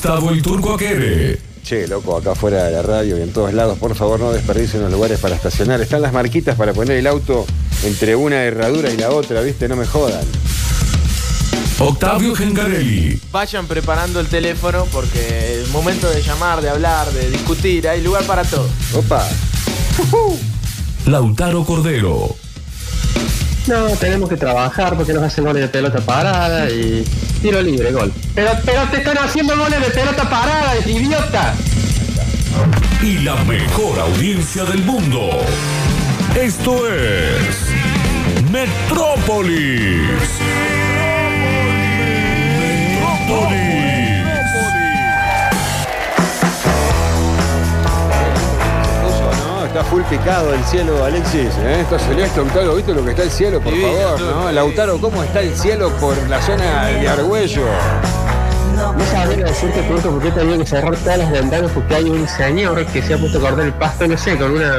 Gustavo el Turco Aquere. Che, loco, acá fuera de la radio y en todos lados, por favor no desperdicien los lugares para estacionar. Están las marquitas para poner el auto entre una herradura y la otra, ¿viste? No me jodan. Octavio Gengarelli. Vayan preparando el teléfono porque el momento de llamar, de hablar, de discutir, hay lugar para todo. Opa. Lautaro Cordero. No, tenemos que trabajar porque nos hacen goles de pelota parada y tiro libre, gol. Pero, pero te están haciendo goles de pelota parada, idiota. Y la mejor audiencia del mundo. Esto es Metrópolis. Metrópolis. Full picado el cielo, Alexis. ¿eh? Está celeste, Lautaro, ¿viste lo que está el cielo, por Divino, favor? todo. ¿no? Lautaro, ¿cómo está el cielo por la zona de Argüello? No sabría decirte pronto por qué tenía que cerrar todas las ventanas porque hay un señor que se ha puesto a cortar el pasto, no sé, con una,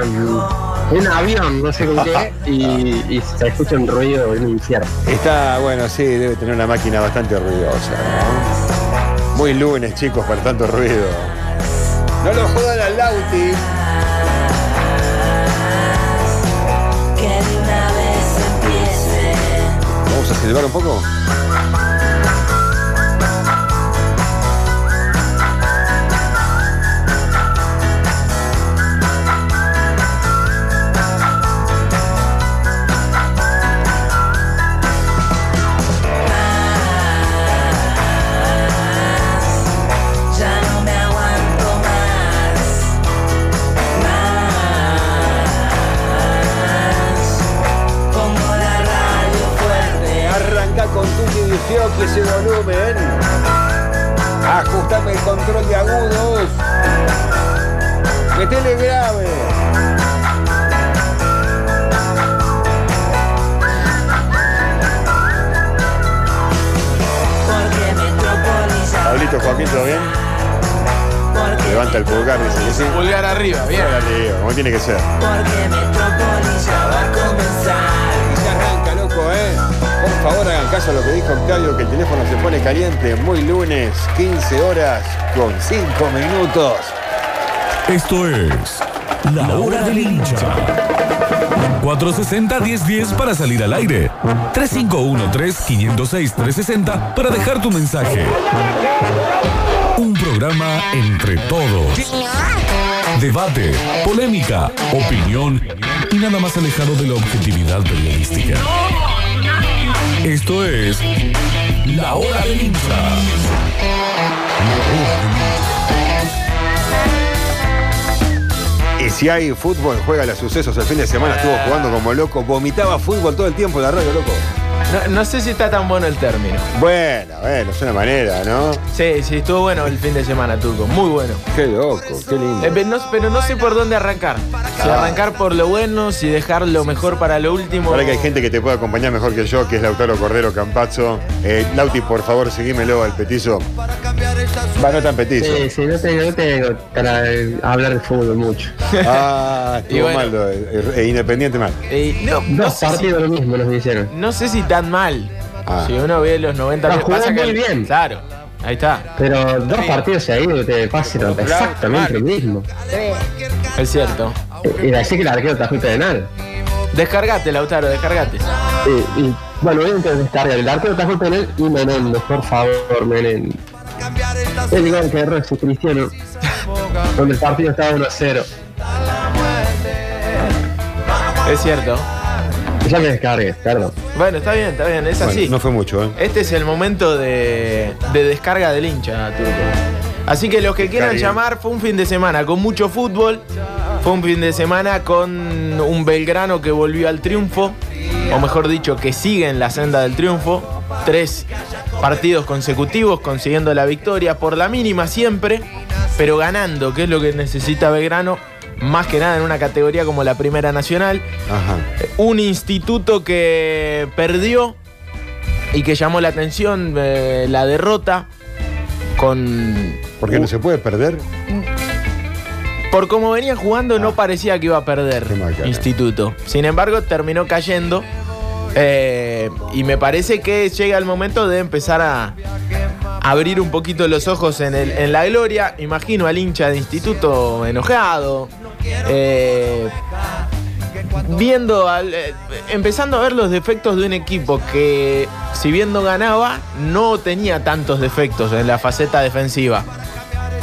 un avión, no sé con qué, y, y se escucha un ruido en un infierno. Está, bueno, sí, debe tener una máquina bastante ruidosa. ¿no? Muy lunes, chicos, para tanto ruido. No lo jodan al Lauti. Silbar un poco. Que ese volumen. Ajustame el control de agudos. Metele grave. Pablito, Joaquín, ¿todo bien? Porque, Levanta el pulgar, dice que sí. Pulgar arriba, bien. Pulgar arriba, como tiene que ser. porque Metrópolis Por favor, hagan caso a lo que dijo Octavio, que el teléfono se pone caliente. Muy lunes, 15 horas con 5 minutos. Esto es La Hora del Hincha. 460-1010 para salir al aire. 351-3506-360 para dejar tu mensaje. Un programa entre todos. Debate, polémica, opinión y nada más alejado de la objetividad periodística. Esto es La Hora del Hincha. Y si hay fútbol, juega los sucesos. El fin de semana estuvo jugando como loco. Vomitaba fútbol todo el tiempo en la radio, loco. No, no sé si está tan bueno el término. Bueno, bueno, es una manera, ¿no? Sí, sí, estuvo bueno el fin de semana, Turco. Muy bueno. Qué loco, qué lindo. Eh, pero, no, pero no sé por dónde arrancar. Si Ah. arrancar por lo bueno, si dejar lo mejor para lo último. Ahora que hay gente que te puede acompañar mejor que yo, que es Lautaro Cordero Campazzo. Eh, Lauti, por favor, seguímelo al petizo. Va, no tan petizo. Sí, sí, no tengo, no tengo para eh, hablar de fútbol mucho. Ah, estuvo Y bueno. mal, lo eh, eh, Independiente mal. Eh, no, no Dos sé si, partidos lo mismo nos hicieron. no sé si tan mal. Ah. Si uno ve los 90 No, minutos, jugó pasa que- muy bien. Claro, ahí está. Pero dos partidos seguidos te pasan exactamente lo mismo. Es cierto. Y decir que el arquero tajó el penal. Descargate, Lautaro, descargate. Y, y, bueno, obviamente descarga. El arquero tajó el penal y Menéndez, por favor, Menéndez. Es igual que error ese Cristiano. Donde el partido estaba 1 a 0. Es cierto. Ya me descargué, perdón. Bueno, está bien, está bien, es Bueno, así. no fue mucho, ¿eh? Este es el momento de, de descarga del hincha, Turco. Así que los que quieran llamar, fue un fin de semana con mucho fútbol. Fue un fin de semana con un Belgrano que volvió al triunfo. o mejor dicho, que sigue en la senda del triunfo. Tres partidos consecutivos consiguiendo la victoria, por la mínima siempre, pero ganando, que es lo que necesita Belgrano, más que nada en una categoría como la Primera Nacional. Ajá. Un instituto que perdió y que llamó la atención eh, la derrota con... Porque no se puede perder. Por cómo venía jugando no parecía que iba a perder. Instituto. Sin embargo, terminó cayendo. Eh, y me parece que llega el momento de empezar a abrir un poquito los ojos en, el- en la gloria. Imagino al hincha de Instituto enojado. eh, viendo, al- eh, empezando a ver los defectos de un equipo que, si bien no ganaba, no tenía tantos defectos en la faceta defensiva.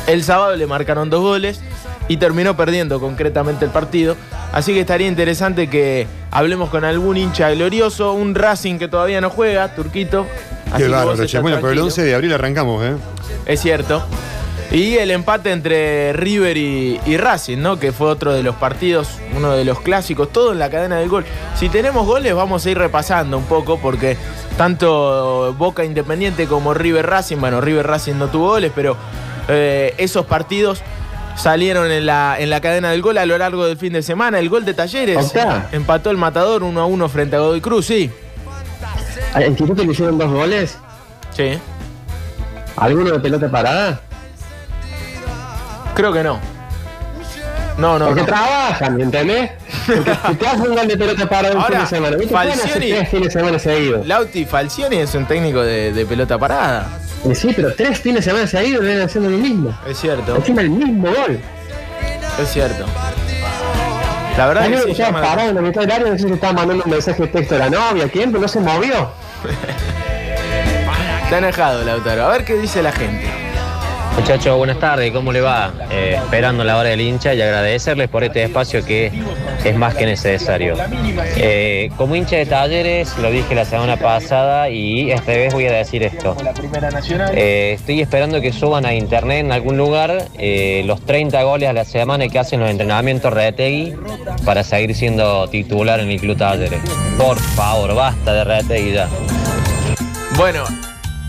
El sábado le marcaron dos goles y terminó perdiendo concretamente el partido. Así que estaría interesante que hablemos con algún hincha glorioso, un Racing que todavía no juega, Turquito. Así Qué que bárbaro, Bueno, pero el tranquilo. 11 de abril arrancamos, ¿eh? Es cierto. Y el empate entre River y, y Racing, ¿no? Que fue otro de los partidos, uno de los clásicos, todo en la cadena del gol. Si tenemos goles, vamos a ir repasando un poco, porque tanto Boca Independiente como River Racing, bueno, River Racing no tuvo goles, pero eh, esos partidos salieron en la, en la cadena del gol a lo largo del fin de semana. El gol de Talleres empató el matador 1 a 1 frente a Godoy Cruz, sí. ¿Al Instituto le hicieron dos goles? Sí. ¿Alguno de pelota parada? Creo que no. No, no. Porque no. trabajan, ¿me entendés? Porque si te haces un gol de pelota parada un Ahora, fin de semana, Falcioni- tres fines de semana seguidos. Lauti Falcioni es un técnico de, de pelota parada. Y sí, pero tres fines de semana seguidos vienen haciendo lo mismo. Es cierto, Encima el mismo gol. es cierto. La verdad Hay que estaba parado en la mitad del área, no sé si estaba mandando un mensaje de texto a la novia, ¿quién? Pero no se movió. Está enojado Lautaro. A ver qué dice la gente. Muchachos, buenas tardes, ¿cómo le va? Eh, esperando la hora del hincha y agradecerles por este espacio que es más que necesario. Eh, como hincha de talleres, lo dije la semana pasada y esta vez voy a decir esto. Eh, estoy esperando que suban a internet en algún lugar eh, los 30 goles a la semana que hacen los entrenamientos Retegui para seguir siendo titular en el Club Talleres. Por favor, basta de Retegui ya. Bueno,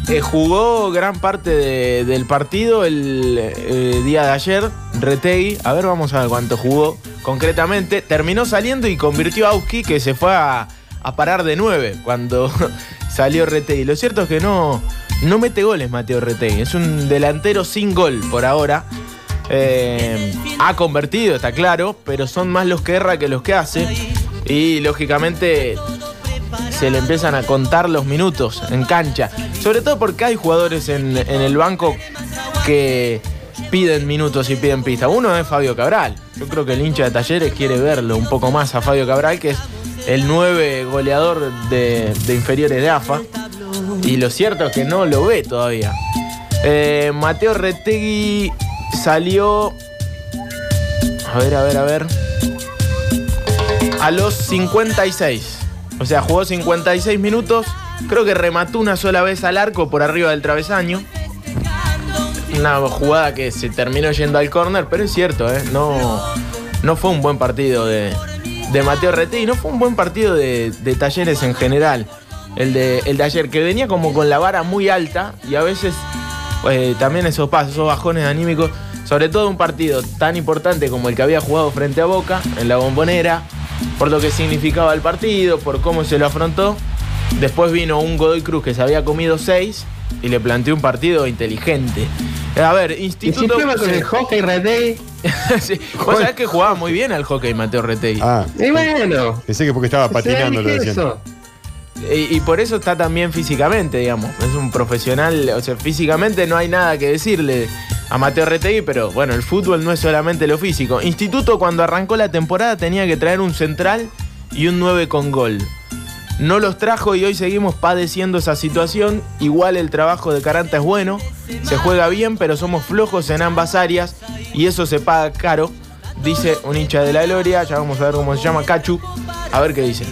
eh, jugó gran parte de- del partido el eh, día de ayer, Retegui. A ver, vamos a ver cuánto jugó concretamente. Terminó saliendo y convirtió a Auski, que se fue a, a parar de 9 cuando salió Retegui. Lo cierto es que no, no mete goles Mateo Retegui. Es un delantero sin gol por ahora. Eh, ha convertido, está claro, pero son más los que erra que los que hace. Y lógicamente se le empiezan a contar los minutos en cancha. Sobre todo porque hay jugadores en, el banco que piden minutos y piden pista. Uno es Fabio Cabral. Yo creo que el hincha de Talleres quiere verlo un poco más a Fabio Cabral, que es el 9 goleador de, de inferiores de AFA. Y lo cierto es que no lo ve todavía. Eh, Mateo Retegui salió... A ver, a ver, a ver. A los 56. O sea, jugó 56 minutos. Creo que remató una sola vez al arco por arriba del travesaño. Una jugada que se terminó yendo al córner, pero es cierto, ¿eh? no, no fue un buen partido de, de Mateo Retegui, no fue un buen partido de, de Talleres en general. El de, el de ayer, que venía como con la vara muy alta y a veces eh, también esos pasos, esos bajones anímicos, sobre todo un partido tan importante como el que había jugado frente a Boca, en la bombonera, por lo que significaba el partido, por cómo se lo afrontó. Después vino un Godoy Cruz que se había comido seis y le planteó un partido inteligente. A ver, Y si Instituto. con el hockey Retegui, Sí, Vos sabés que jugaba muy bien al hockey Mateo Retegui. Ah, y bueno. pensé que porque estaba patinando, lo ¿sabes qué decían. Y, y por eso está también físicamente, digamos. Es un profesional, o sea, físicamente no hay nada que decirle a Mateo pero bueno, el fútbol no es solamente lo físico. Instituto cuando arrancó la temporada tenía que traer un central y un 9 con gol. No los trajo y hoy seguimos padeciendo esa situación. Igual el trabajo de Caranta es bueno, se juega bien, pero somos flojos en ambas áreas y eso se paga caro, dice un hincha de la Gloria. Ya vamos a ver cómo se llama Cachu. A ver qué dice.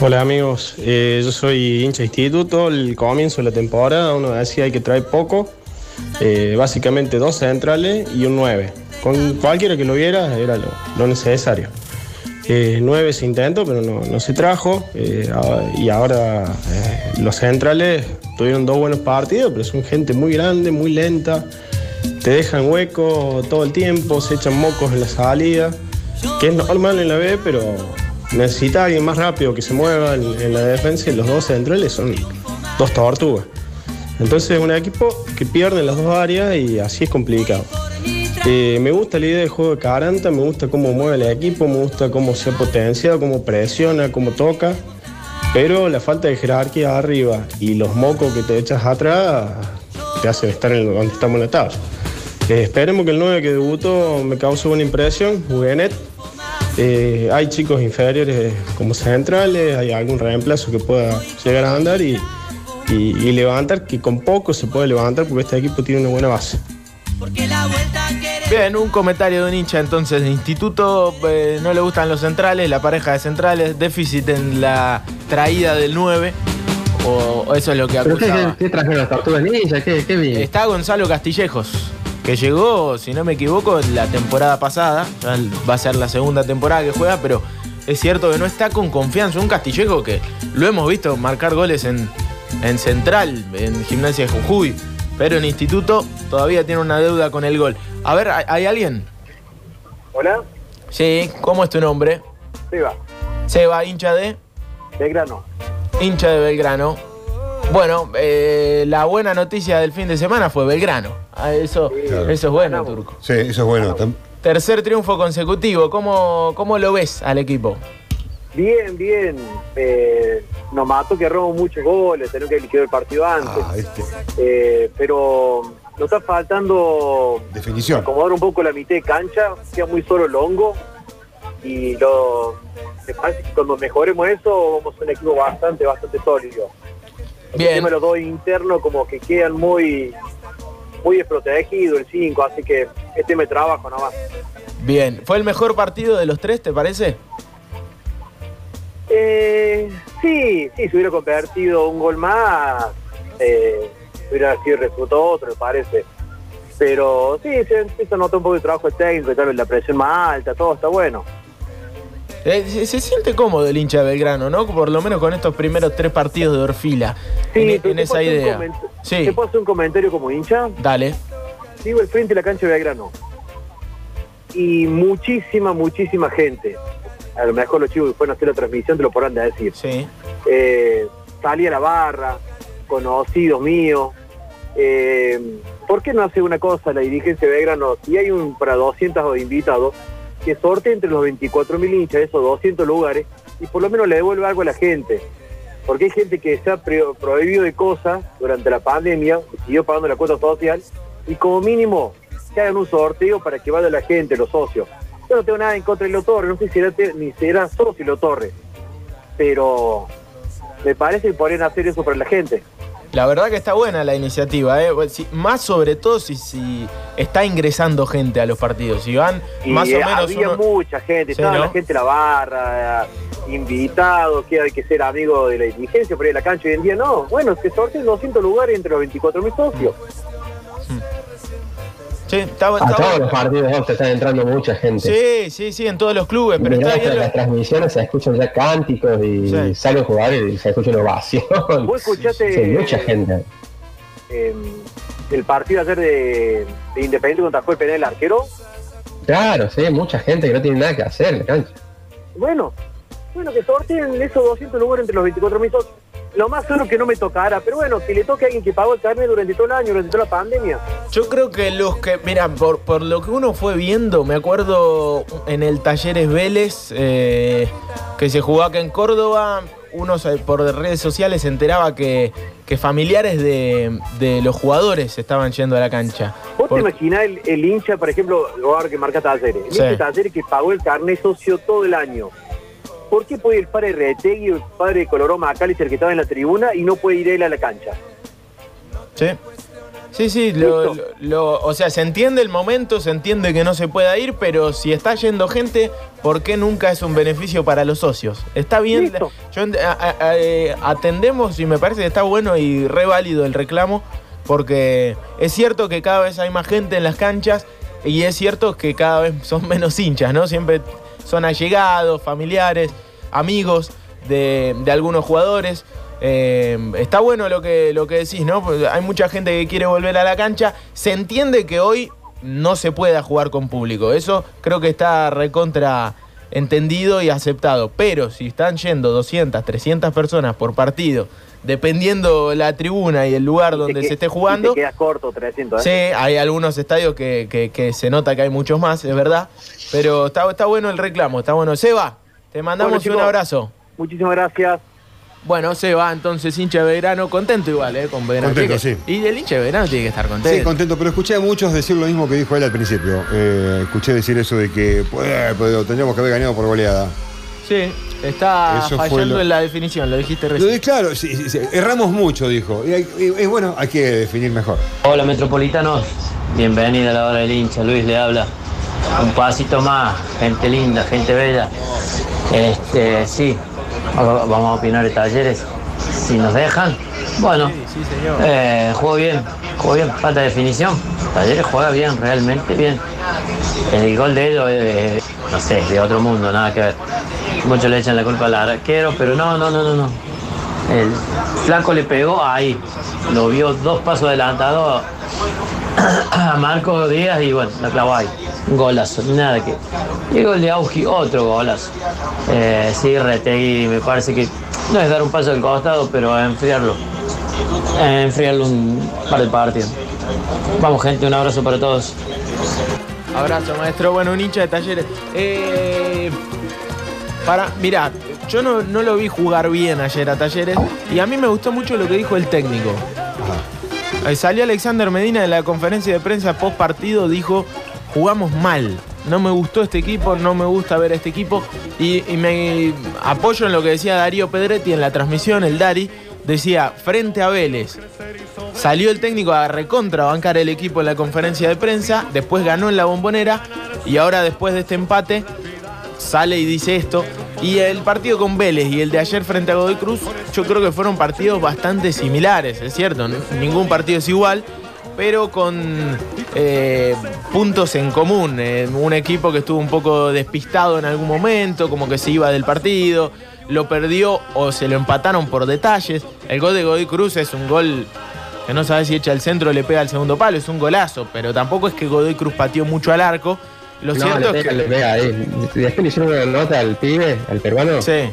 Hola amigos, Eh, yo soy hincha de instituto, el comienzo de la temporada uno decía hay que traer poco, Eh, básicamente dos centrales y un 9. Con cualquiera que lo viera era lo, lo necesario. Eh, nueve se intentó, pero no, se trajo. Eh, y ahora eh, los centrales tuvieron dos buenos partidos, pero son gente muy grande, muy lenta. Te dejan hueco todo el tiempo, se echan mocos en la salida, que es normal en la B, pero necesita alguien más rápido que se mueva en la defensa y los dos centrales son dos tortugas. Entonces es un equipo que pierde en las dos áreas y así es complicado. Eh, me gusta la idea del juego de Caranta, me gusta cómo mueve el equipo, me gusta cómo se ha potenciado, cómo presiona, cómo toca, pero la falta de jerarquía arriba y los mocos que te echas atrás te hacen estar en donde estamos en la tabla. Eh, esperemos que el 9 que debutó me cause buena impresión, Huguenet. Eh, hay chicos inferiores como centrales, hay algún reemplazo que pueda llegar a andar y, y- y levantar, que con poco se puede levantar porque este equipo tiene una buena base. Bien, un comentario de un hincha entonces de instituto. eh, no le gustan los centrales, la pareja de centrales, déficit en la traída del 9. O, o eso es lo que ¿Pero qué, acusaba. qué, qué trajeron las tortugas ninja? ¿Qué, qué vi? Está Gonzalo Castillejos, que llegó, si no me equivoco, la temporada pasada. Ya Va a ser la segunda temporada que juega, pero es cierto que no está con confianza. Un Castillejo que lo hemos visto marcar goles en, en Central, en Gimnasia de Jujuy, pero en Instituto todavía tiene una deuda con el gol. A ver, ¿hay, hay alguien? Hola, Sí, ¿cómo es tu nombre? Seba, Seba, hincha de. Belgrano. hincha de Belgrano. Bueno, eh, la buena noticia del fin de semana fue Belgrano. Ah, eso, Claro. eso es bueno, Turco. Sí, eso es bueno. Tercer triunfo consecutivo. ¿Cómo, cómo lo ves al equipo? Bien, bien. Eh, nos mató que robó muchos goles, tenemos que liquidar el partido antes. Ah, este, Eh, pero nos está faltando definición. acomodar un poco la mitad de cancha, queda muy solo el hongo. Y lo, me parece que cuando mejoremos eso, vamos a ser un equipo bastante, bastante sólido. El Bien. tema de los dos internos como que quedan muy muy desprotegidos, el 5, así que este me trabajo nomás. Bien. ¿Fue el mejor partido de los tres, te parece? Eh, sí, sí, se hubiera convertido un gol más, eh, hubiera sido resultado otro, me parece. Pero sí, se a notar un poco de trabajo técnico, tal vez la presión más alta, todo está bueno. Eh, se, se siente cómodo el hincha de Belgrano, ¿no? Por lo menos con estos primeros tres partidos de Orfila. Sí, en, ¿te esa idea. Sí, ¿Te puedo hacer un comentario como hincha? dale. Digo el frente de la cancha de Belgrano. Y muchísima, muchísima gente. A lo mejor los chicos que fueron a hacer la transmisión te lo podrán decir. Sí. eh, salí a la barra, conocidos míos. Eh, ¿Por qué no hace una cosa la dirigencia de Belgrano? Si hay un para 200 invitados, que sorte entre los 24 mil hinchas esos 200 lugares y por lo menos le devuelva algo a la gente. Porque hay gente que se ha prohibido de cosas durante la pandemia, siguió pagando la cuota social, y como mínimo que hagan un sorteo para que vaya la gente, los socios. Yo no tengo nada en contra de Lo Torre, no sé si era ni si era socio Lo Torre, pero me parece que podrían hacer eso para la gente. La verdad que está buena la iniciativa, ¿eh? Más sobre todo si, si está ingresando gente a los partidos. Si van Y más o menos había uno- mucha gente, Sí, estaba ¿no? la gente en la barra, invitados, que hay que ser amigo de la dirigencia, por ahí en la cancha hoy en día no. Bueno, se sortean 200 lugares entre los 24 mil socios. Sí, está, A está todos bueno. los partidos Ox, está entrando mucha gente. Sí, sí, sí, en todos los clubes, pero está bien. las transmisiones se escuchan ya cánticos y Sí. salen jugadores y se escucha una ovación. Vos escuchaste Sí, mucha gente. eh, el partido ayer de, de Independiente contra fue el penal del arquero. Claro, sí, mucha gente que no tiene nada que hacer en la cancha. Bueno, bueno, que sorteen esos 200 lugares entre los 24 mil socios. Lo más seguro que no me tocara, pero bueno, que le toque a alguien que pagó el carnet durante todo el año, durante toda la pandemia. Yo creo que los que, mira, por, por lo que uno fue viendo, me acuerdo en el Talleres Vélez, eh, que se jugó acá en Córdoba, uno por redes sociales se enteraba que, que familiares de, de los jugadores estaban yendo a la cancha. ¿Vos te imaginás el, el hincha, por ejemplo, ahora que marca Talleres? El Sí. hincha de Talleres que pagó el carnet socio todo el año. ¿Por qué puede ir el padre Retegui o el padre Coloró Macalister que estaba en la tribuna y no puede ir él a la cancha? Sí. Sí, sí, lo- Listo. lo- lo- o sea, se entiende el momento, se entiende que no se pueda ir, pero si está yendo gente, ¿por qué nunca es un beneficio para los socios? Está bien, Listo. yo a- a- eh, atendemos y me parece que está bueno y re válido el reclamo, porque es cierto que cada vez hay más gente en las canchas y es cierto que cada vez son menos hinchas, ¿no? Siempre son allegados, familiares, amigos de, de algunos jugadores. Eh, está bueno lo que, lo que decís, ¿no? Pues hay mucha gente que quiere volver a la cancha. Se entiende que hoy no se pueda jugar con público. Eso creo que está recontra entendido y aceptado. Pero si están yendo 200, 300 personas por partido, dependiendo la tribuna y el lugar donde que- se esté jugando, Te quedas corto, 300, Sí, ¿eh? hay algunos estadios que, que- que se nota que hay muchos más, es verdad. Pero está, está bueno el reclamo, está bueno. Seba, te mandamos Bueno, chicos, un abrazo. Muchísimas gracias. Bueno, Seba, entonces hincha de Belgrano, contento igual, ¿eh? Con Belgrano. Contento, que- sí. Y el hincha de Belgrano tiene que estar contento. Sí, contento, pero escuché a muchos decir lo mismo que dijo él al principio. Eh, escuché decir eso de que pues, pues, tendríamos que haber ganado por goleada. Sí, está Eso fallando lo- en la definición, lo dijiste Lo recién. de- claro, sí, sí, sí, erramos mucho, dijo. Y, hay- y- y bueno, hay que definir mejor. Hola metropolitanos, bienvenida a la hora del hincha, Luis le habla. Un pasito más, gente linda, gente bella. Este, sí, va- vamos a opinar de talleres, si nos dejan. Bueno, eh, juego bien, juego bien, falta de definición. Talleres juega bien, realmente bien. El gol de ellos es, no sé, de otro mundo, nada que ver. Muchos le echan la culpa al arquero, pero no, no, no, no, no. El flaco le pegó ahí. Lo vio dos pasos adelantado a Marco Díaz y bueno, la clavó ahí. Un golazo, nada que. Y el gol de Augi, otro golazo. Eh, sí, Retegui, me parece que no es dar un paso al costado, pero enfriarlo. Eh, enfriarlo un par de partidos. Vamos, gente, un abrazo para todos. Abrazo, maestro. Bueno, un hincha de talleres. Eh, para, mirá, yo no, no lo vi jugar bien ayer a talleres y a mí me gustó mucho lo que dijo el técnico. Salió Alexander Medina de la conferencia de prensa post partido, dijo, jugamos mal. No me gustó este equipo, no me gusta ver a este equipo. Y, y me apoyo en lo que decía Darío Pedretti en la transmisión, el Dari, decía, frente a Vélez, Salió el técnico a recontrabancar el equipo en la conferencia de prensa, después ganó en la bombonera y ahora después de este empate sale y dice esto. Y el partido con Vélez y el de ayer frente a Godoy Cruz, yo creo que fueron partidos bastante similares, es cierto, ningún partido es igual, pero con eh, puntos en común. Un equipo que estuvo un poco despistado en algún momento, como que se iba del partido, lo perdió o se lo empataron por detalles. El gol de Godoy Cruz es un gol que no sabe si echa el centro o le pega al segundo palo, es un golazo, pero tampoco es que Godoy Cruz pateó mucho al arco. Lo no, cierto le es pega, que. le pega ahí. Después le hicieron una nota al pibe, al peruano, Sí.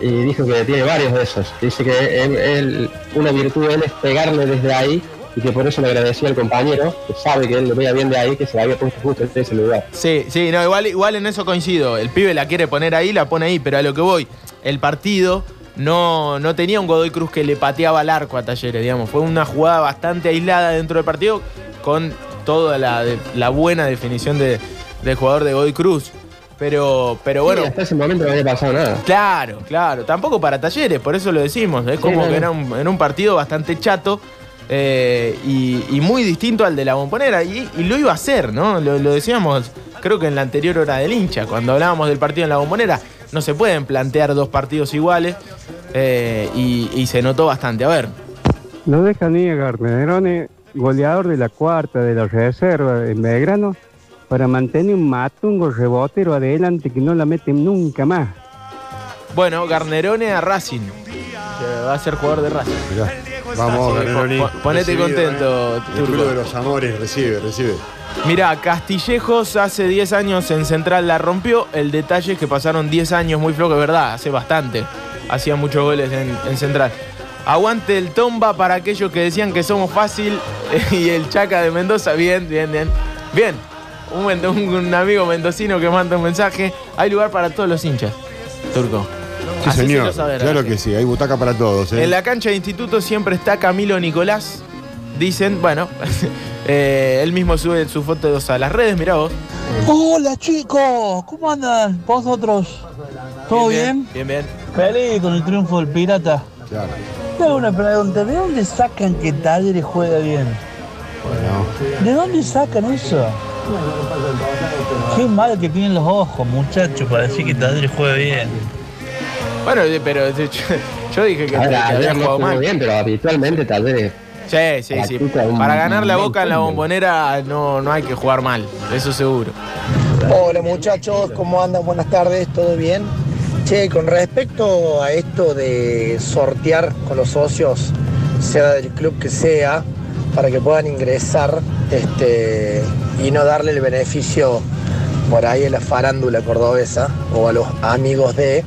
y dijo que tiene varios de esos. Dice que él- él- una virtud de él es pegarle desde ahí y que por eso le agradecía al compañero, que sabe que él le pega bien de ahí, que se la había puesto justo en ese lugar. Sí, sí, no, igual, igual en eso coincido. El pibe la quiere poner ahí, la pone ahí, pero a lo que voy, el partido no, no tenía un Godoy Cruz que le pateaba al arco a Talleres, digamos. Fue una jugada bastante aislada dentro del partido con toda la, de- la buena definición de- del jugador de Godoy Cruz. Pero, pero bueno. Sí, hasta ese momento no había pasado nada. Claro, claro. Tampoco para talleres, por eso lo decimos. Es como no, que no. era un, era un partido bastante chato eh, y, y muy distinto al de la bombonera. Y, y lo iba a hacer, ¿no? Lo, lo decíamos, creo que en la anterior hora del hincha, cuando hablábamos del partido en la bombonera. No se pueden plantear dos partidos iguales eh, y, y se notó bastante. A ver, No deja ni a Garnerone, goleador de la cuarta de la reserva en Belgrano, para mantener un matungo rebotero adelante que no la meten nunca más. bueno, Garnerone a Racing, que va a ser jugador de Racing. Mirá, vamos, pon- ponete Recibido, contento, eh. El Turco. club de los amores, recibe, recibe. Mirá, Castillejos hace 10 años en Central la rompió. El detalle es que pasaron 10 años muy flojos, es verdad, hace bastante. Hacía muchos goles en, en Central. Aguante el tomba para aquellos que decían que somos fácil. y el Chaca de Mendoza, bien, bien, bien. Bien, un, men- un- un amigo mendocino que manda un mensaje. Hay lugar para todos los hinchas, Turco. Sí, señor. saber claro la que sí, hay butaca para todos. ¿eh? en la cancha de instituto siempre está Camilo Nicolás. Dicen, bueno, eh, él mismo sube sus fotos a las redes, mirá vos. Hola chicos, ¿cómo andan vosotros? ¿Todo bien? Bien, bien. Feliz con el triunfo del Pirata. Claro. Tengo una pregunta, ¿de dónde sacan que Talleres juega bien? ¿De dónde sacan eso? Qué mal que tienen los ojos, muchachos, para decir que Talleres juega bien. Bueno, pero yo, yo dije que, A ver, que ayer había jugado mal. bien, pero habitualmente tal vez Sí, sí, sí. Para ganar la boca en la bombonera no, no hay que jugar mal, eso seguro. Hola muchachos, ¿cómo andan? Buenas tardes, ¿todo bien? Che, con respecto a esto de sortear con los socios, sea del club que sea, para que puedan ingresar este, y no darle el beneficio por ahí a la farándula cordobesa o a los amigos de.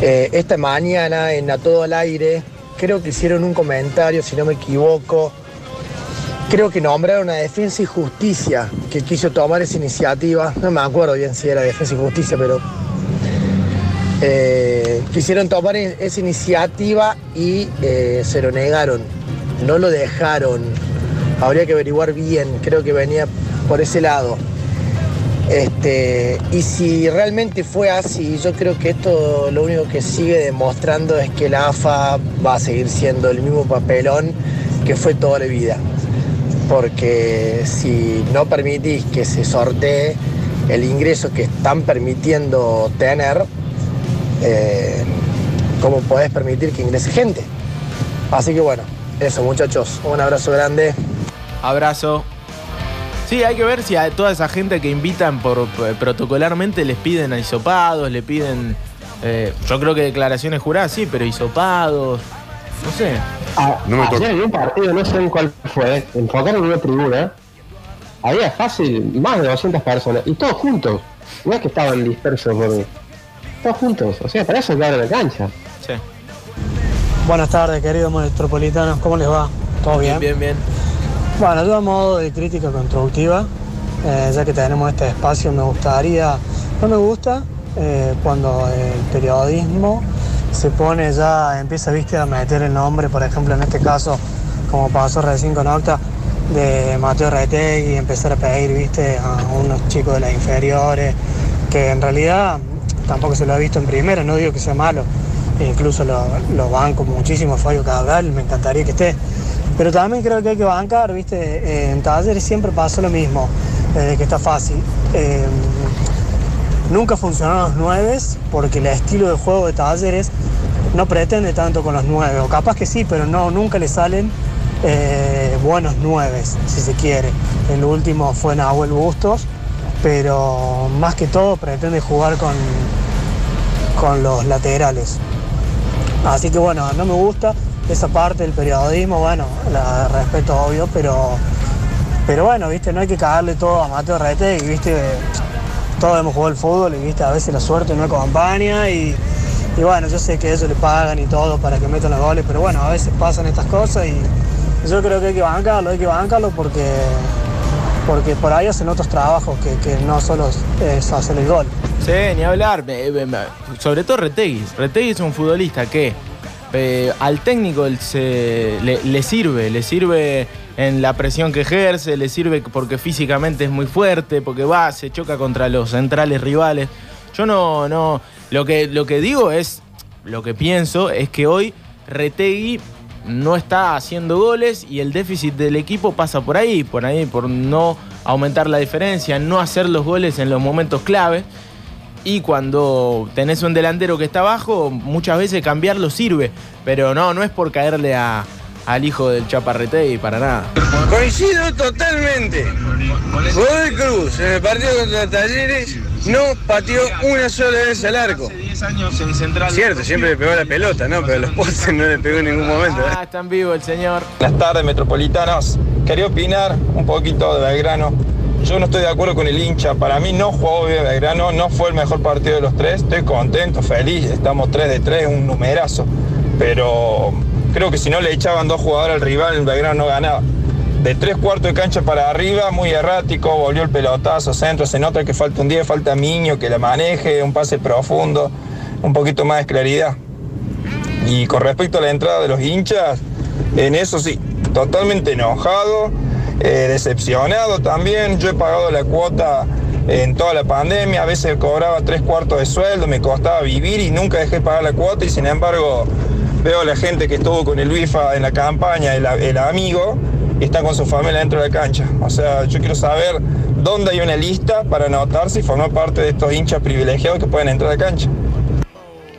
eh, esta mañana en A Todo al Aire, creo que hicieron un comentario, si no me equivoco, creo que nombraron a Defensa y Justicia, que quiso tomar esa iniciativa, no me acuerdo bien si era Defensa y Justicia, pero eh, quisieron tomar e- esa iniciativa y eh, se lo negaron, no lo dejaron. Habría que averiguar bien, creo que venía por ese lado. Este, y si realmente fue así, yo creo que esto lo único que sigue demostrando es que la AFA va a seguir siendo el mismo papelón que fue toda la vida. Porque si no permitís que se sortee el ingreso que están permitiendo tener, eh, ¿cómo podés permitir que ingrese gente? Así que bueno, eso muchachos, un abrazo grande. Abrazo. Sí, hay que ver si a toda esa gente que invitan por eh, protocolarmente les piden a hisopados, le piden. eh, yo creo que declaraciones juradas, sí, pero hisopados. No sé. No me Ayer había un partido, no sé en cuál fue, enfocaron en una tribuna. Había fácil más de 200 personas y todos juntos. No es que estaban dispersos por mí. Todos juntos. O sea, para eso quedaron en la cancha. Sí. Buenas tardes, queridos metropolitanos, ¿cómo les va? ¿Todo bien? Bien, bien. Bueno, yo a modo de crítica constructiva, eh, ya que tenemos este espacio, me gustaría, no me gusta eh, cuando el periodismo se pone ya, empieza viste, a meter el nombre, por ejemplo, en este caso, como pasó recién con Octa, de Mateo Retegui, empezar a pedir, viste, a unos chicos de las inferiores, que en realidad tampoco se lo ha visto en primera, no digo que sea malo, incluso lo, lo banco muchísimo, Fabio Cabral, me encantaría que esté. Pero también creo que hay que bancar, ¿viste? Eh, en talleres siempre pasa lo mismo, que está fácil. Eh, nunca funcionaron los nueves porque el estilo de juego de talleres no pretende tanto con los nueve, o capaz que sí, pero no, nunca le salen eh, buenos nueves, si se quiere. El último fue Nahuel Bustos, pero más que todo pretende jugar con, con los laterales. Así que bueno, no me gusta esa parte del periodismo, bueno, la respeto obvio, pero, pero bueno, viste, no hay que cagarle todo a Mateo Rete y viste, todos hemos jugado al fútbol y viste, a veces la suerte no acompaña y, y bueno, yo sé que ellos le pagan y todo para que metan los goles, pero bueno, a veces pasan estas cosas y yo creo que hay que bancarlo, hay que bancarlo porque, porque por ahí hacen otros trabajos que, que no solo es hacer el gol. Sí, ni hablar. Sobre todo Retegui. Retegui es un futbolista que eh, al técnico se- le, le sirve, le sirve en la presión que ejerce, le sirve porque físicamente es muy fuerte, porque va, se choca contra los centrales rivales. Yo no, no, lo que, lo que digo es, lo que pienso es que hoy Retegui no está haciendo goles y el déficit del equipo pasa por ahí, por ahí, por no aumentar la diferencia, no hacer los goles en los momentos clave. Y cuando tenés un delantero que está abajo, muchas veces cambiarlo sirve. Pero no, no es por caerle a- al hijo del Chaparrete y para nada. Coincido totalmente. Godoy Cruz en el partido contra Talleres no pateó una sola vez al arco. Cierto, siempre le pegó la pelota, ¿no? Pero los postes no le pegó en ningún momento. ¿eh? Ah, está en vivo el señor. Buenas tardes, metropolitanos. Quería opinar un poquito de Belgrano. Yo no estoy de acuerdo con el hincha. Para mí no jugó bien Belgrano, no fue el mejor partido de los tres. Estoy contento, feliz. Estamos 3 de 3, un numerazo. Pero creo que si no le echaban dos jugadores al rival, el Belgrano no ganaba. De tres cuartos de cancha para arriba, muy errático, volvió el pelotazo, centro, se nota que falta un 10, falta Miño que la maneje, un pase profundo, un poquito más de claridad. Y con respecto a la entrada de los hinchas, en eso sí, totalmente enojado, eh, decepcionado también. Yo he pagado la cuota en toda la pandemia, a veces cobraba tres cuartos de sueldo, me costaba vivir y nunca dejé de pagar la cuota y sin embargo veo a la gente que estuvo con el BIFA en la campaña, el, el amigo, y está con su familia dentro de la cancha. O sea, yo quiero saber dónde hay una lista para anotarse y formar parte de estos hinchas privilegiados que pueden entrar a la cancha.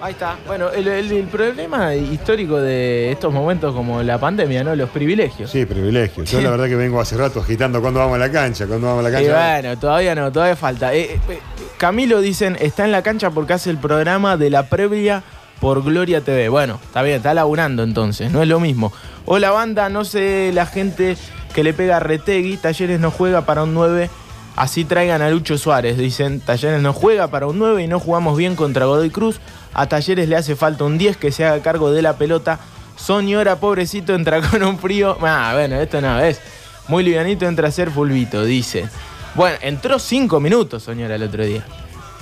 Ahí está. Bueno, el, el- el problema histórico de estos momentos como la pandemia, ¿no? Los privilegios. Sí, privilegio. Yo la verdad que vengo hace rato agitando cuando vamos a la cancha, cuando vamos a la Y cancha. bueno, todavía no, todavía falta. Eh, eh, Camilo dicen, está en la cancha porque hace el programa de la previa por Gloria TV. Bueno, está bien, está laburando entonces, no es lo mismo. Hola banda, no sé la gente que le pega a Retegui, Talleres no juega para un 9, así traigan a Lucho Suárez. Dicen, Talleres no juega para un 9 y no jugamos bien contra Godoy Cruz. A Talleres le hace falta un 10 que se haga cargo de la pelota. Soñora, pobrecito, entra con un frío. Ah, bueno, esto no es. Muy livianito entra a ser fulvito, dice. Bueno, entró 5 minutos, Soñora, el otro día.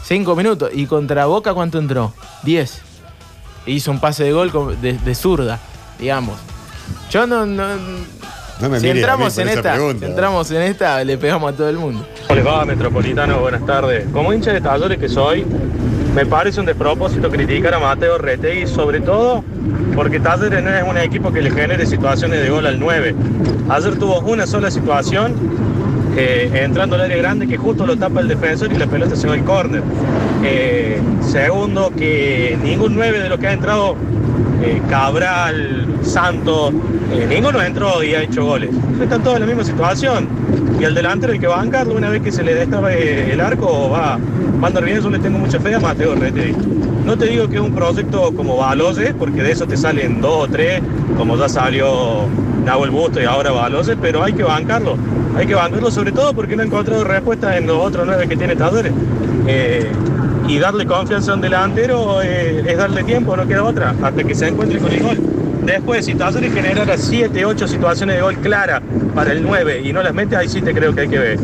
5 minutos. ¿Y contra Boca cuánto entró? 10. Hizo un pase de gol de, de zurda, digamos. Yo no. no No me si entramos en esta, pregunta. si entramos en esta, le pegamos a todo el mundo. ¿Cómo les va, Metropolitano? Buenas tardes. Como hincha de talleres que soy, me parece un despropósito criticar a Mateo Retegui, sobre todo porque Talleres no es un equipo que le genere situaciones de gol al 9. Ayer tuvo una sola situación, eh, entrando al área grande, que justo lo tapa el defensor y la pelota se va al córner. Eh, segundo, que ningún 9 de los que ha entrado, eh, Cabral, Santos, eh, ninguno entró y ha hecho goles. Están todos en la misma situación. Y el delantero, el que va a bancarlo, una vez que se le destrabe el arco, va, va a andar bien. Yo le tengo mucha fe a Mateo Retegui. No te digo que es un proyecto como Baloye, porque de eso te salen dos o tres, como ya salió Nahuel Busto y ahora Baloye, pero hay que bancarlo. Hay que bancarlo sobre todo porque no ha encontrado respuesta en los otros nueve que tiene Talleres. Eh, y darle confianza a un delantero eh, es darle tiempo, no queda otra, hasta que se encuentre con el gol. Después, si Talleres generara 7, 8 situaciones de gol claras para el 9 y no las mete, ahí sí te creo que hay que ver.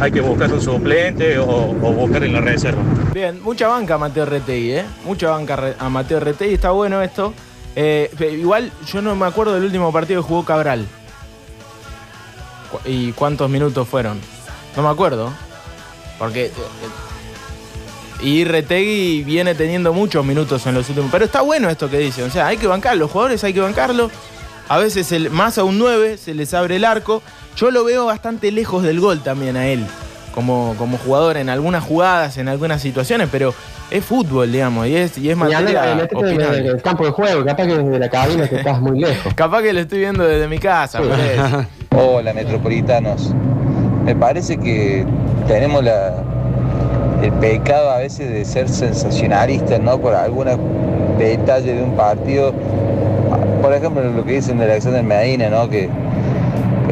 Hay que buscar un suplente o, buscar en la reserva. Bien, mucha banca a Mateo Retegui, ¿eh? Mucha banca a Mateo Retegui, está bueno esto. Eh, igual yo no me acuerdo del último partido que jugó Cabral. ¿Y cuántos minutos fueron? No me acuerdo. Porque... eh, eh, y Retegui viene teniendo muchos minutos en los últimos... Pero está bueno esto que dicen. O sea, hay que bancar. Los jugadores hay que bancarlo. A veces el, más a un 9 se les abre el arco. Yo lo veo bastante lejos del gol también a él. Como, como jugador en algunas jugadas, en algunas situaciones, pero es fútbol, digamos, y es, y es materia en opinable. el, el campo de juego, capaz que desde la cabina que estás muy lejos. Capaz que lo estoy viendo desde mi casa, por eso. Hola, metropolitanos. Me parece que tenemos la, el pecado a veces de ser sensacionalistas, ¿no? Por algún detalle de un partido. Por ejemplo, lo que dicen de Alexander Medina, ¿no? Que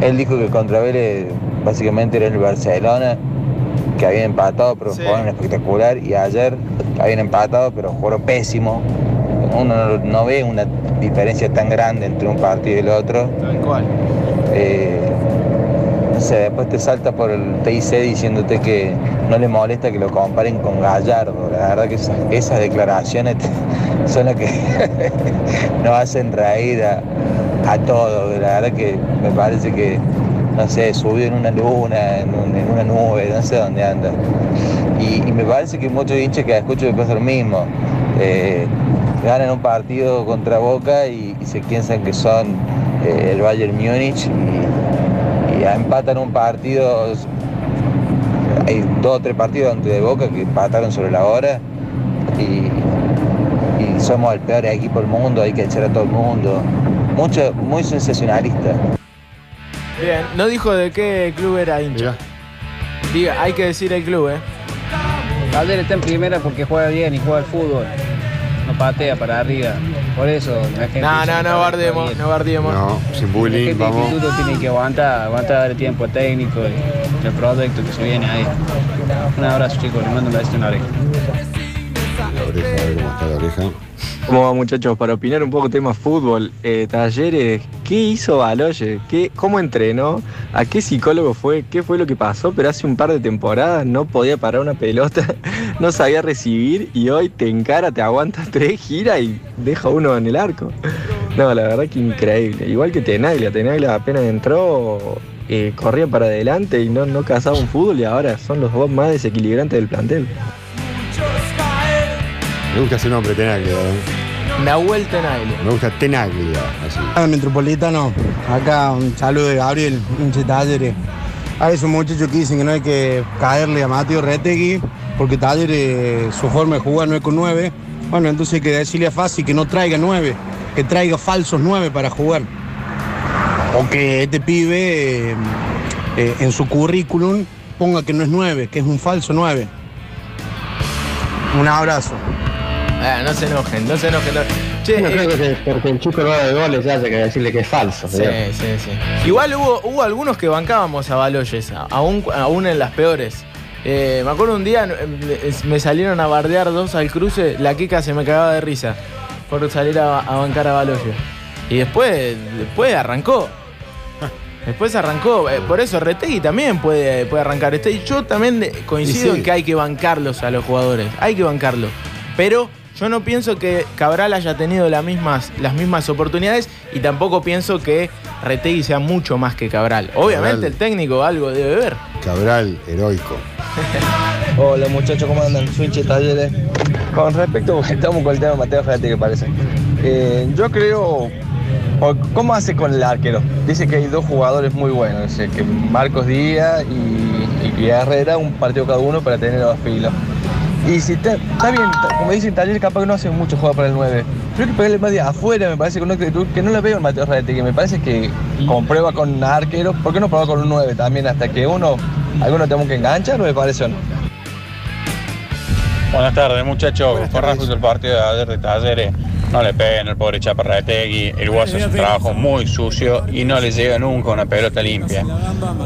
él dijo que contra Vélez básicamente era el Barcelona, que habían empatado, pero jugaron espectacular. Y ayer habían empatado, pero jugaron pésimo. Uno no, no ve una diferencia tan grande entre un partido y el otro. Tal cual. Eh, después te salta por el TIC diciéndote que no le molesta que lo comparen con Gallardo. La verdad que esas, declaraciones son las que nos hacen reír a, a todos. La verdad que me parece que, no sé, subió en una luna, en, un- en una nube, no sé dónde anda. Y, me parece que muchos hinchas que escucho que pasa lo mismo. Eh, ganan un partido contra Boca y, y se piensan que son eh, el Bayern Múnich y, y empatan un partido. Hay dos o tres partidos antes de Boca que empataron sobre la hora y, y somos el peor equipo del mundo, hay que echar a todo el mundo. Mucho, muy sensacionalista. Bien, no dijo de qué club era hincha. Diga, hay que decir el club, ¿eh? Calder está en primera porque juega bien y juega al fútbol. No patea para arriba. Por eso la gente. No, no, no bien. no bardemos. No, sin La bullying, gente vamos. instituto tiene que aguantar, aguantar dar tiempo técnico y el proyecto que se viene ahí. Un abrazo chicos, les mando un beso en la oreja. La oreja, a ver cómo está la oreja. ¿Cómo va muchachos? Para opinar un poco tema fútbol, eh, talleres, ¿qué hizo Baloye? ¿Qué, ¿Cómo entrenó? ¿A qué psicólogo fue? ¿Qué fue lo que pasó? Pero hace un par de temporadas no podía parar una pelota, no sabía recibir y hoy te encara, te aguanta tres, gira y deja uno en el arco. No, la verdad que increíble. Igual que Tenaglia, Tenaglia apenas entró, eh, corría para adelante y no, no cazaba un fútbol y ahora son los dos más desequilibrantes del plantel. Me gusta ese nombre, Tenaglia. ¿eh? Nahuel Tenaglia. Me gusta Tenaglia, así. Hola, Metropolitano, acá un saludo de Gabriel, de Talleres. Hay esos muchachos que dicen que no hay que caerle a Mateo Retegui, porque Talleres, su forma de jugar no es con 9, Bueno, entonces hay que decirle a Fasi que no traiga nueve, que traiga falsos nueve para jugar. O que este pibe eh, eh, en su currículum ponga que no es nueve, que es un falso nueve. Un abrazo. Ah, no se enojen, no se enojen. no- Che, no eh, creo que porque el chico no de goles ya haya que decirle que es falso. Sí, digamos. sí, sí. Igual hubo, hubo algunos que bancábamos a Baloyes, aún, aún en las peores. Eh, me acuerdo un día eh, me salieron a bardear dos al cruce, la Kika se me cagaba de risa por salir a, a bancar a Baloyes. Y después, después arrancó. Después arrancó. Por eso Retegui también puede, puede arrancar. Este, yo también coincido sí. en que hay que bancarlos a los jugadores. Hay que bancarlos. Pero yo no pienso que Cabral haya tenido las mismas, las mismas oportunidades y tampoco pienso que Retegui sea mucho más que Cabral. Obviamente Cabral. el técnico algo debe ver. Cabral, heroico. Hola muchachos, ¿cómo andan? Switch de talleres. Con respecto, estamos con el tema de Mateo Ferretti, que parece. Eh, yo creo. ¿Cómo hace con el arquero? Dice que hay dos jugadores muy buenos, que Marcos Díaz y, y Herrera, un partido cada uno para tener dos filos. Y si está, está bien, está- como dicen Talleres, capaz que no hace mucho juego para el 9. Pero hay que pegarle más de afuera, me parece que no, que, que no le veo en Mateo Ferretti, que me parece que comprueba con arquero, ¿por qué no prueba con un 9 también? Hasta que uno, alguno tenemos que enganchar, me parece o no. Buenas tardes, muchachos. Con respecto al partido de ayer de Talleres, no le peguen al pobre Chaparrategui. El Guaso hace un trabajo muy sucio y no le llega nunca una pelota limpia.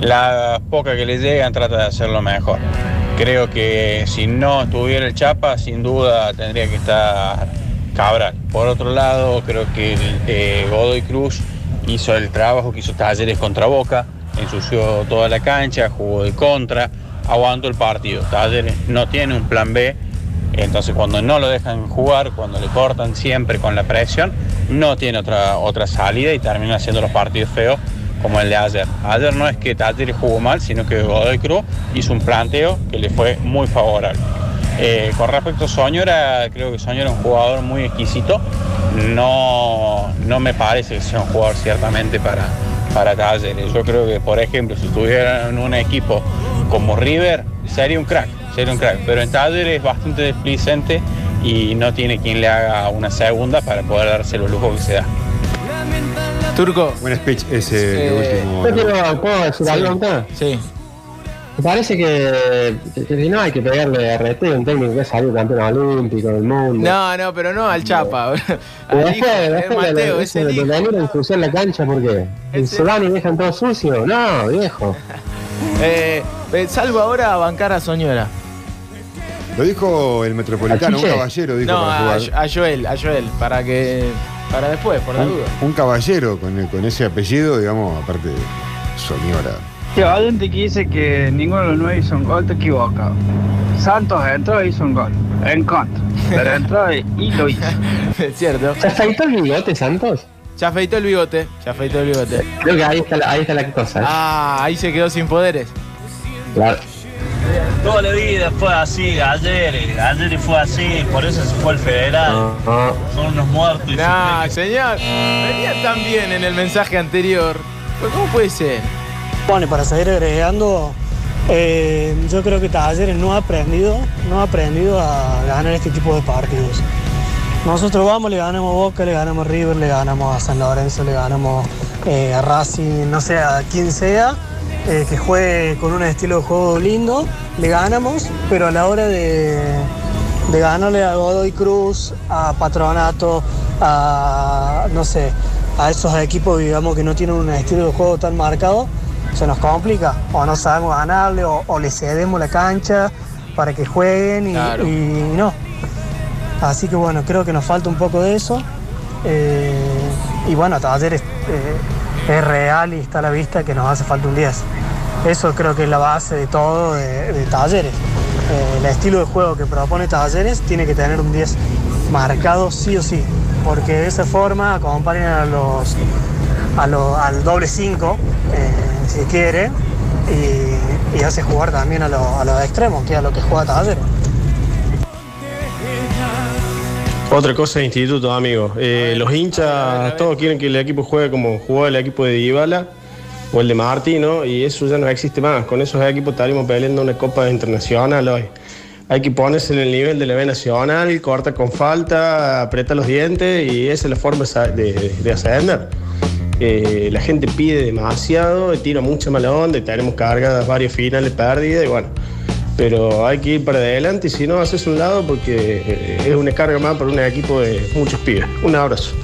La poca que le llegan trata de hacerlo mejor. Creo que si no estuviera el Chapa, sin duda tendría que estar Cabral. Por otro lado, creo que eh, Godoy Cruz hizo el trabajo que hizo Talleres contra Boca, ensució toda la cancha, jugó de contra, aguantó el partido. Talleres no tiene un plan B, entonces cuando no lo dejan jugar, cuando le cortan siempre con la presión, no tiene otra, otra salida y termina haciendo los partidos feos como el de ayer. Ayer no es que Talleres jugó mal, sino que Godoy Cruz hizo un planteo que le fue muy favorable. Eh, con respecto a Soñora, creo que Soñora es un jugador muy exquisito. No, no me parece que sea un jugador ciertamente para, para Talleres. Yo creo que, por ejemplo, si estuviera en un equipo como River, sería un crack, sería un crack. Pero en Talleres es bastante desplicente y no tiene quien le haga una segunda para poder darse los lujos que se da. Turco. Buen speech ese Eh, último. Yo quiero, ¿puedo decir Sí. algo acá? Sí. Me parece que, que- que no hay que pegarle a Rete, un técnico que ha salido campeón olímpico del mundo. No, no, pero no al Chapa. Después, es después Mateo, de, de, hijo. de venir a ensuciar la cancha, ¿por se van y dejan todo sucio. No, viejo. Eh, eh, salvo ahora a bancar a Soñora. Lo dijo el metropolitano, un caballero dijo No, para a, jugar. a Joel, a Joel, para que. Para después, por la Un, duda. un caballero con, con ese apellido, digamos, aparte de Soñora. Que gente que dice que ninguno de los nueve hizo un gol, está equivocado. Santos entró e hizo un gol. En contra. Pero entró y y lo hizo. es cierto. ¿Se afeitó el bigote, Santos? Se afeitó el bigote, se afeitó el bigote. Creo que ahí está la, ahí está la cosa. ¿eh? Ah, ahí se quedó sin poderes. Claro. Toda la vida fue así, ayer, ayer fue así, por eso se fue el federal. Son unos muertos. y Nah, señor. Venía tan bien en el mensaje anterior. Pues, ¿Cómo puede ser? Bueno, y para seguir agregando, eh, yo creo que Talleres no ha aprendido, no ha aprendido a ganar este tipo de partidos. Nosotros vamos, le ganamos a Boca, le ganamos a River, le ganamos a San Lorenzo, le ganamos eh, a Racing, no sé, a quien sea, eh, que juegue con un estilo de juego lindo, le ganamos, pero a la hora de, de ganarle a Godoy Cruz, a Patronato, a, no sé, a esos equipos, digamos, que no tienen un estilo de juego tan marcado, se nos complica. O no sabemos ganarle, o, o le cedemos la cancha para que jueguen y, Claro. y no. Así que bueno, creo que nos falta un poco de eso. Eh, y bueno, Talleres eh, es real y está a la vista que nos hace falta un 10. Eso creo que es la base de todo de, de Talleres. Eh, el estilo de juego que propone Talleres tiene que tener un 10 marcado sí o sí, porque de esa forma acompañan a los, al doble 5, si quiere, y, hace jugar también a, a los extremos, que es a lo que juega Talleres. Otra cosa de instituto, amigos. Eh, los hinchas, todos quieren que el equipo juegue como jugó el equipo de Dybala o el de Martino, y eso ya no existe más. Con esos equipos estaríamos peleando una Copa Internacional hoy. hay que ponerse en el nivel de la B Nacional, corta con falta, aprieta los dientes y esa es la forma de, de ascender. Eh, la gente pide demasiado, tira mucha mala onda y tenemos cargadas varios finales perdidas y bueno. Pero hay que ir para adelante y si no, haces un lado porque eh, es una carga más para un equipo de muchos pibes. Un abrazo.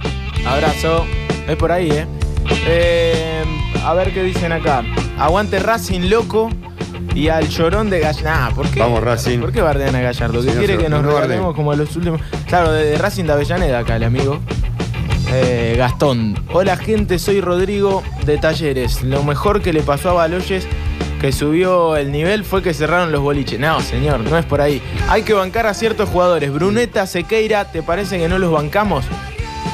Abrazo. Es por ahí, ¿eh? Eh, a ver qué dicen acá. Aguante Racing loco y al llorón de Gallardo. Nah, ¿por qué? Vamos, Racing. ¿Por qué bardean a Gallardo? ¿Qué Sí, quiere no, que nos no regalemos como los últimos? Claro, de, de Racing de Avellaneda acá, el amigo. Eh, Gastón. Hola gente, soy Rodrigo de Talleres. Lo mejor que le pasó a Baloyes que subió el nivel fue que cerraron los boliches. No, señor, no es por ahí. Hay que bancar a ciertos jugadores. Bruneta, Sequeira, ¿te parece que no los bancamos?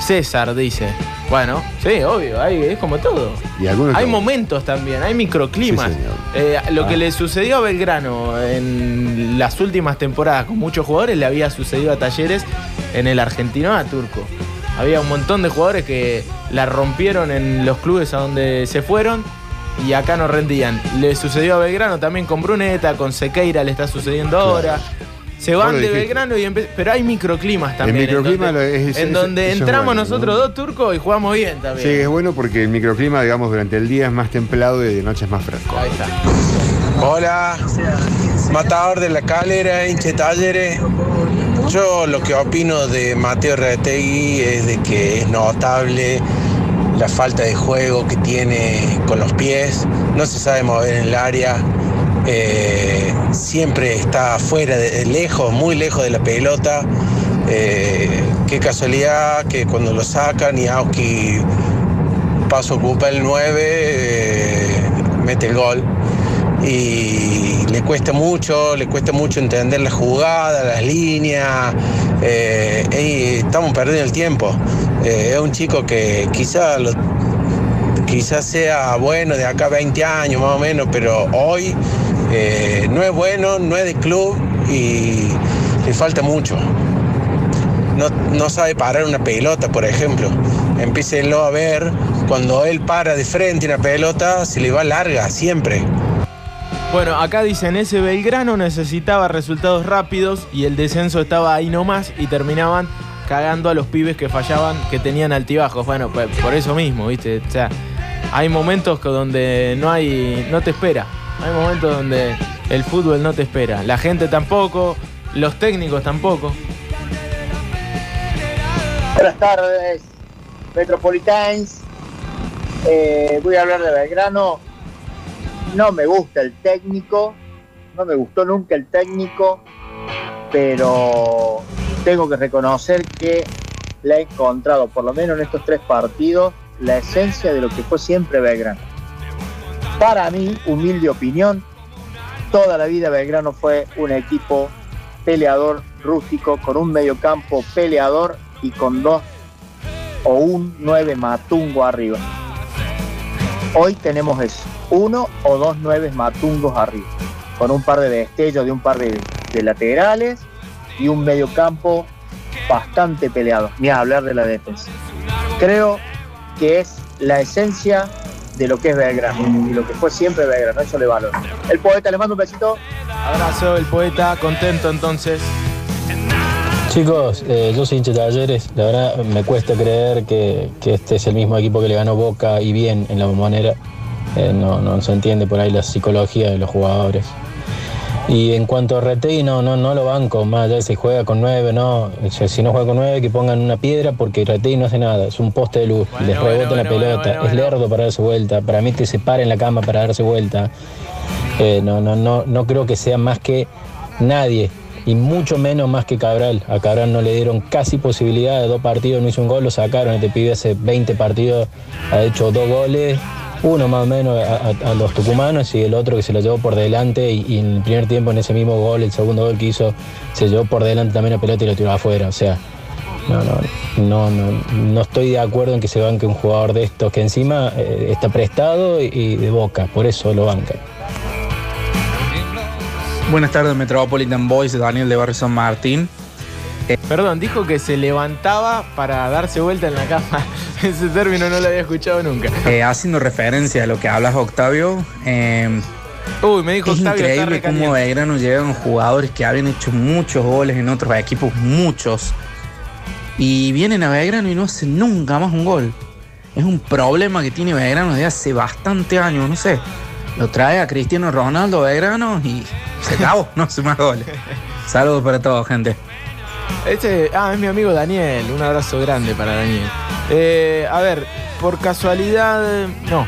César dice. Bueno, sí, obvio, hay- es como todo. Y Hay momentos también, hay microclimas. Sí. Eh, lo Ah. que le sucedió a Belgrano en las últimas temporadas con muchos jugadores le había sucedido a Talleres en el Argentino A Turco. Había un montón de jugadores que la rompieron en los clubes a donde se fueron y acá no rendían. Le sucedió a Belgrano también con Bruneta, con Sequeira le está sucediendo ahora. Se van de dijiste. Belgrano y empe- pero hay microclimas también. en microclima donde, lo- es- en es- donde es entramos bueno, nosotros ¿no? dos turcos y jugamos bien también. Sí, es bueno porque el microclima, digamos, durante el día es más templado y de noche es más fresco. Ahí está. Hola, matador de la calera, hinche talleres. Yo lo que opino de Mateo Retegui es de que es notable la falta de juego que tiene con los pies, no se sabe mover en el área, eh, siempre está afuera, de, lejos, muy lejos de la pelota. Eh, qué casualidad que cuando lo sacan y Auski paso ocupa el 9, eh, mete el gol y le cuesta mucho, le cuesta mucho entender la jugada, las líneas, eh, estamos perdiendo el tiempo. Eh, es un chico que quizá quizás sea bueno de acá a 20 años más o menos, pero hoy eh, no es bueno, no es de club y le falta mucho. No, no sabe parar una pelota, por ejemplo. Empícenlo a ver, cuando él para de frente una pelota, se le va larga, siempre. Bueno, acá dicen ese Belgrano necesitaba resultados rápidos y el descenso estaba ahí nomás y terminaban cagando a los pibes que fallaban, que tenían altibajos. Bueno, pues por eso mismo, ¿viste? O sea, hay momentos donde no hay. no te espera. Hay momentos donde el fútbol no te espera. La gente tampoco, los técnicos tampoco. Buenas tardes, Metropolitans. Eh, voy a hablar de Belgrano. No me gusta el técnico, no me gustó nunca el técnico, pero tengo que reconocer que le he encontrado, por lo menos en estos tres partidos, la esencia de lo que fue siempre Belgrano. Para mí, humilde opinión, toda la vida Belgrano fue un equipo peleador, rústico, con un mediocampo peleador y con dos o un 9 matungo arriba. Hoy tenemos eso, uno o dos nueve matungos arriba, con un par de destellos de un par de, de laterales y un mediocampo bastante peleado, ni a hablar de la defensa. Creo que es la esencia de lo que es Belgrano y lo que fue siempre Belgrano, eso le valoro. El poeta, le mando un besito. Abrazo, el poeta, contento entonces. Chicos, eh, yo soy hincha de talleres. La verdad me cuesta creer que, que este es el mismo equipo que le ganó Boca y bien en la bombonera. Eh, no, no se entiende por ahí la psicología de los jugadores. Y en cuanto a Retegui, no, no, no lo banco, más allá de si juega con nueve, no. Si no juega con nueve, que pongan una piedra porque Retegui no hace nada, es un poste de luz, les rebota la pelota, es lerdo para darse vuelta, para mí que se pare en la cama para darse vuelta. Eh, no, no, no, no creo que sea más que nadie, y mucho menos más que Cabral. A Cabral no le dieron casi posibilidad de dos partidos, no hizo un gol, lo sacaron. Este pibe hace 20 partidos, ha hecho dos goles, uno más o menos a, los tucumanos y el otro que se lo llevó por delante. Y, y en el primer tiempo, en ese mismo gol, el segundo gol que hizo, se llevó por delante también la pelota y lo tiró afuera. O sea, no, no, no, no, no estoy de acuerdo en que se banque un jugador de estos que encima eh, está prestado y, y de boca, por eso lo bancan. Buenas tardes, Metropolitan Boys, Daniel de Barrio San Martín. Perdón, dijo que se levantaba para darse vuelta en la cama. Ese término no lo había escuchado nunca. Eh, haciendo referencia a lo que hablas, Octavio, eh, Uy, me dijo Es Octavio, increíble cómo Belgrano llegan jugadores que habían hecho muchos goles en otros equipos, muchos. Y vienen a Belgrano y no hacen nunca más un gol. Es un problema que tiene Belgrano desde hace bastante años, no sé. Lo trae a Cristiano Ronaldo Belgrano y se acabó, no hace más goles. Saludos para todos, gente. Este, ah, es mi amigo Daniel. Un abrazo grande para Daniel. Eh, a ver, por casualidad, no.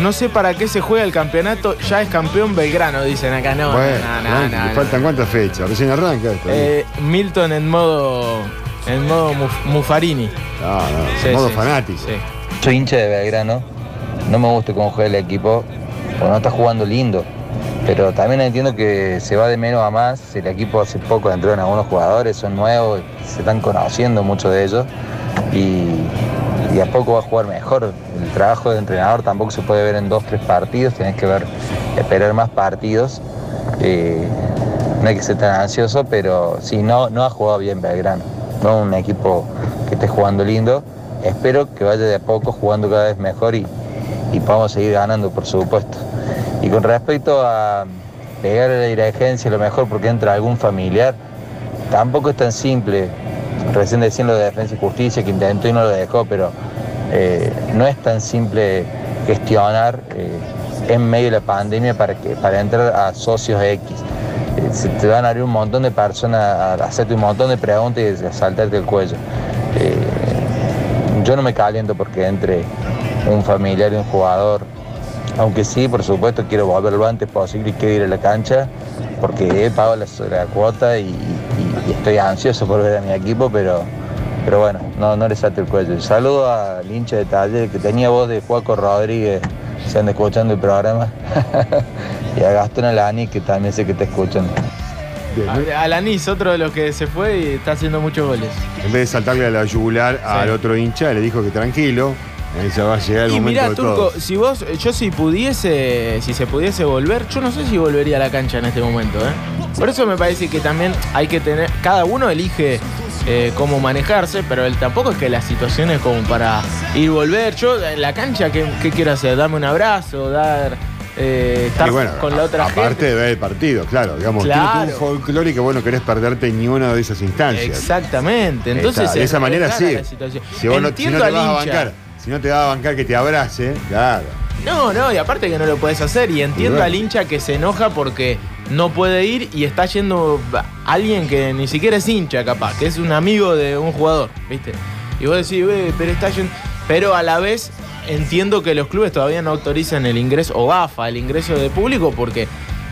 No sé para qué se juega el campeonato. Ya es campeón Belgrano, dicen acá. No, bueno, no, no, tranqui, no, ¿le no. faltan cuántas fechas? Recién arranca esto. Eh, Milton en modo. En modo Muf- Muffarini. no, no, Sí, modo sí, fanático. sí. Soy hincha de Belgrano, no me gusta cómo juega el equipo, porque no está jugando lindo. Pero también entiendo que se va de menos a más. El equipo hace poco entraron algunos jugadores, son nuevos, se están conociendo muchos de ellos. Y, y a poco va a jugar mejor. El trabajo de entrenador tampoco se puede ver en dos, tres partidos, tenés que ver, esperar más partidos. Eh, no hay que ser tan ansioso, pero sí, no, no ha jugado bien Belgrano. No un equipo que esté jugando lindo. Espero que vaya de a poco jugando cada vez mejor y, y podamos seguir ganando, por supuesto. Y con respecto a pegar a la dirigencia, a lo mejor porque entra algún familiar, tampoco es tan simple. Recién decían lo de Defensa y Justicia, que intentó y no lo dejó, pero eh, no es tan simple gestionar eh, en medio de la pandemia para, que, para entrar a socios X. Eh, se te van a abrir un montón de personas a hacerte un montón de preguntas y a saltarte el cuello. Yo no me caliento porque entre un familiar y un jugador, aunque sí, por supuesto, quiero volver lo antes posible y quiero ir a la cancha porque he pagado la, la cuota y, y- y estoy ansioso por ver a mi equipo, pero, pero bueno, no, no le salte el cuello. Saludo al hincha de taller que tenía voz de Juaco Rodríguez, se anda escuchando el programa, y a Gastón Alani que también sé que te escuchan. A- Alanis, otro de los que se fue y está haciendo muchos goles. En vez de saltarle a la yugular al otro hincha, le dijo que tranquilo, ahí ya va a llegar el Y momento mirá, de Turco, si vos, yo si pudiese, si se pudiese volver, yo no sé si volvería a la cancha en este momento, ¿eh? Por eso me parece que también hay que tener, cada uno elige eh, cómo manejarse, pero él tampoco es que la situación es como para ir y volver. Yo en la cancha, ¿qué, qué quiero hacer? Darme un abrazo, dar, eh, estar bueno, con la otra aparte gente. de ver el partido, claro, digamos, Claro. tiene un folclore que vos no querés perderte ni una de esas instancias. Exactamente, entonces Está, de es esa manera sí. Si, vos no, si no te a bancar, si no te vas a bancar que te abrace, claro. No, no, y aparte que no lo puedes hacer. Y entiendo bueno. al hincha que se enoja porque no puede ir y está yendo alguien que ni siquiera es hincha, capaz, que es un amigo de un jugador, ¿viste? Y vos decís, "Ve, pero está yendo. Pero a la vez entiendo que los clubes todavía no autorizan el ingreso, o AFA, el ingreso de público, porque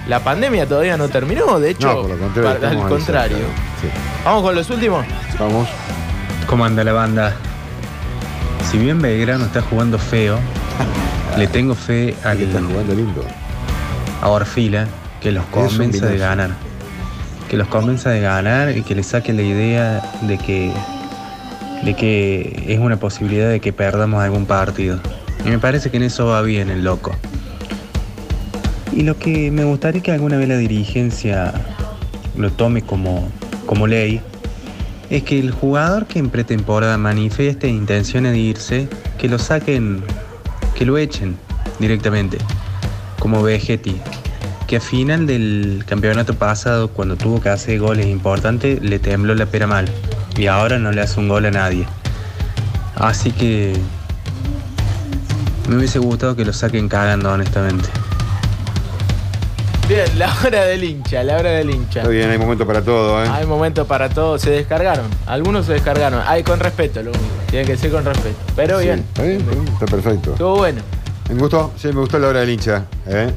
la pandemia todavía no terminó. De hecho, No, por lo contrario, para- al contrario. Vamos con los últimos. Vamos. ¿Cómo anda la banda? Si bien Belgrano está jugando feo, le tengo fe al a Orfila que los Es convenza de ganar. Que los convenza de ganar y que le saque la idea de que de que es una posibilidad de que perdamos algún partido. Y me parece que en eso va bien el loco. Y lo que me gustaría que alguna vez la dirigencia lo tome como, como ley es que el jugador que en pretemporada manifieste intenciones de irse, que lo saquen, que lo echen directamente, como Vegetti, que a final del campeonato pasado, cuando tuvo que hacer goles importantes, le tembló la pera mal y ahora no le hace un gol a nadie. Así que me hubiese gustado que lo saquen cagando, honestamente. Bien, la hora del hincha, la hora del hincha. Está bien, hay momento para todo, ¿eh? Hay momento para todo. Se descargaron. Algunos se descargaron. Ay, con respeto, lo único. Tiene que ser con respeto. Pero Sí, bien. Está bien, está bien, está perfecto. Estuvo bueno. Me gustó, sí, me gustó la hora del hincha. ¿eh?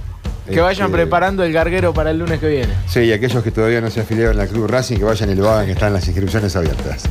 Que vayan Este, preparando el garguero para el lunes que viene. Sí, y aquellos que todavía no se afiliaron al Club Racing, que vayan y lo hagan, que están las inscripciones abiertas.